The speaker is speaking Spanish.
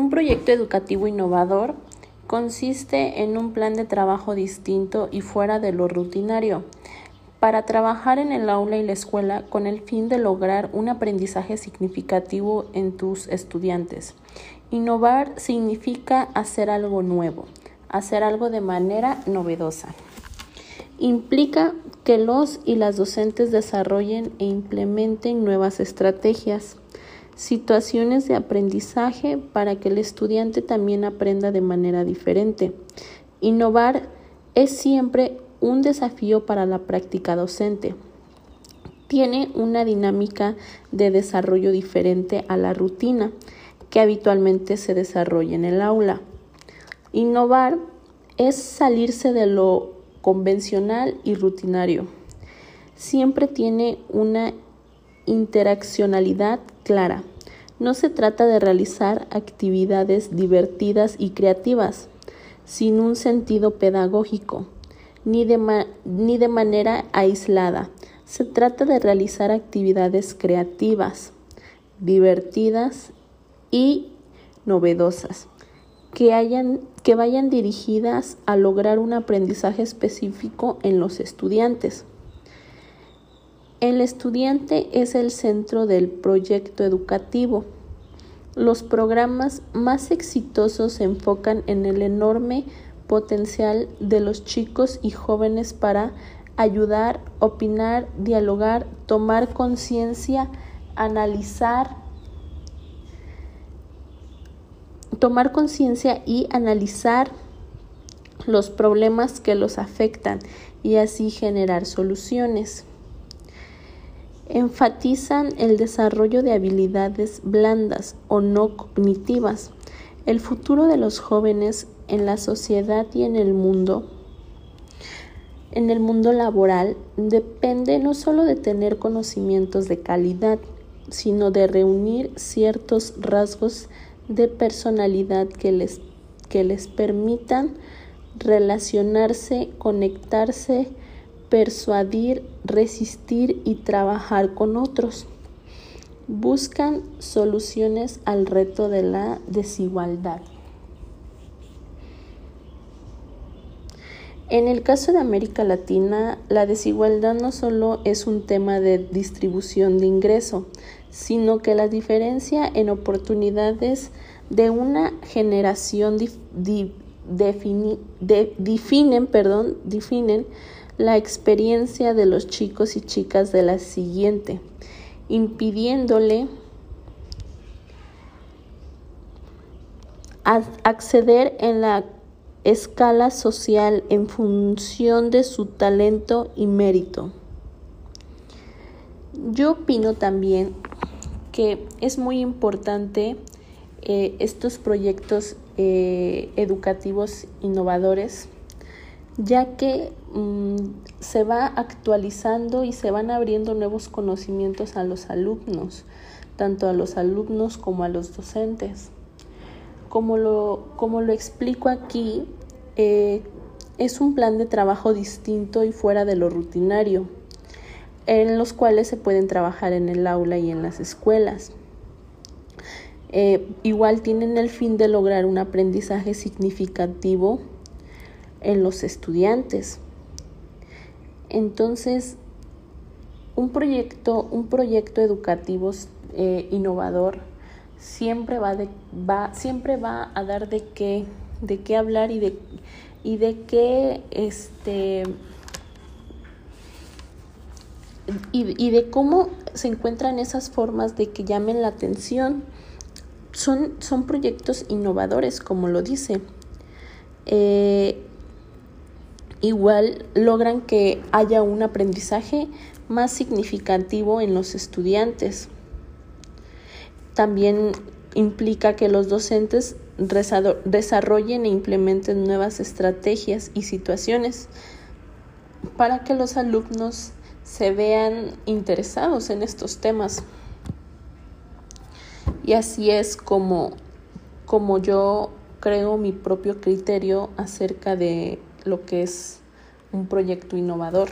Un proyecto educativo innovador consiste en un plan de trabajo distinto y fuera de lo rutinario para trabajar en el aula y la escuela con el fin de lograr un aprendizaje significativo en tus estudiantes. Innovar significa hacer algo nuevo, hacer algo de manera novedosa. Implica que los y las docentes desarrollen e implementen nuevas estrategias, situaciones de aprendizaje para que el estudiante también aprenda de manera diferente. Innovar es siempre un desafío para la práctica docente. Tiene una dinámica de desarrollo diferente a la rutina que habitualmente se desarrolla en el aula. Innovar es salirse de lo convencional y rutinario. Siempre tiene una interaccionalidad clara. No se trata de realizar actividades divertidas y creativas sin un sentido pedagógico, ni de, manera aislada. Se trata de realizar actividades creativas, divertidas y novedosas que vayan dirigidas a lograr un aprendizaje específico en los estudiantes. El estudiante es el centro del proyecto educativo. Los programas más exitosos se enfocan en el enorme potencial de los chicos y jóvenes para ayudar, opinar, dialogar, tomar conciencia, analizar, tomar conciencia y analizar los problemas que los afectan y así generar soluciones. Enfatizan el desarrollo de habilidades blandas o no cognitivas. El futuro de los jóvenes en la sociedad y en el mundo en el mundo laboral depende no solo de tener conocimientos de calidad, sino de reunir ciertos rasgos de personalidad que les, que les permitan relacionarse, conectarse, persuadir, resistir y trabajar con otros. Buscan soluciones al reto de la desigualdad. En el caso de América Latina, la desigualdad no solo es un tema de distribución de ingreso, sino que la diferencia en oportunidades de una generación definen, perdón, definen la experiencia de los chicos y chicas de la siguiente, impidiéndole acceder en la escala social en función de su talento y mérito. Yo opino también que es muy importante eh, estos proyectos eh, educativos innovadores, ya que mm, se va actualizando y se van abriendo nuevos conocimientos a los alumnos, tanto a los alumnos como a los docentes. Como lo, como lo explico aquí, eh, es un plan de trabajo distinto y fuera de lo rutinario en los cuales se pueden trabajar en el aula y en las escuelas. Eh, igual tienen el fin de lograr un aprendizaje significativo en los estudiantes. Entonces, un proyecto, un proyecto educativo eh, innovador siempre va, de, va, siempre va a dar de qué, de qué hablar y de, y de qué este, y, de cómo se encuentran esas formas de que llamen la atención. Son, son proyectos innovadores, como lo dice. Eh, igual logran que haya un aprendizaje más significativo en los estudiantes. También implica que los docentes desarrollen e implementen nuevas estrategias y situaciones para que los alumnos se vean interesados en estos temas. Y así es como, como yo creo mi propio criterio acerca de lo que es un proyecto innovador.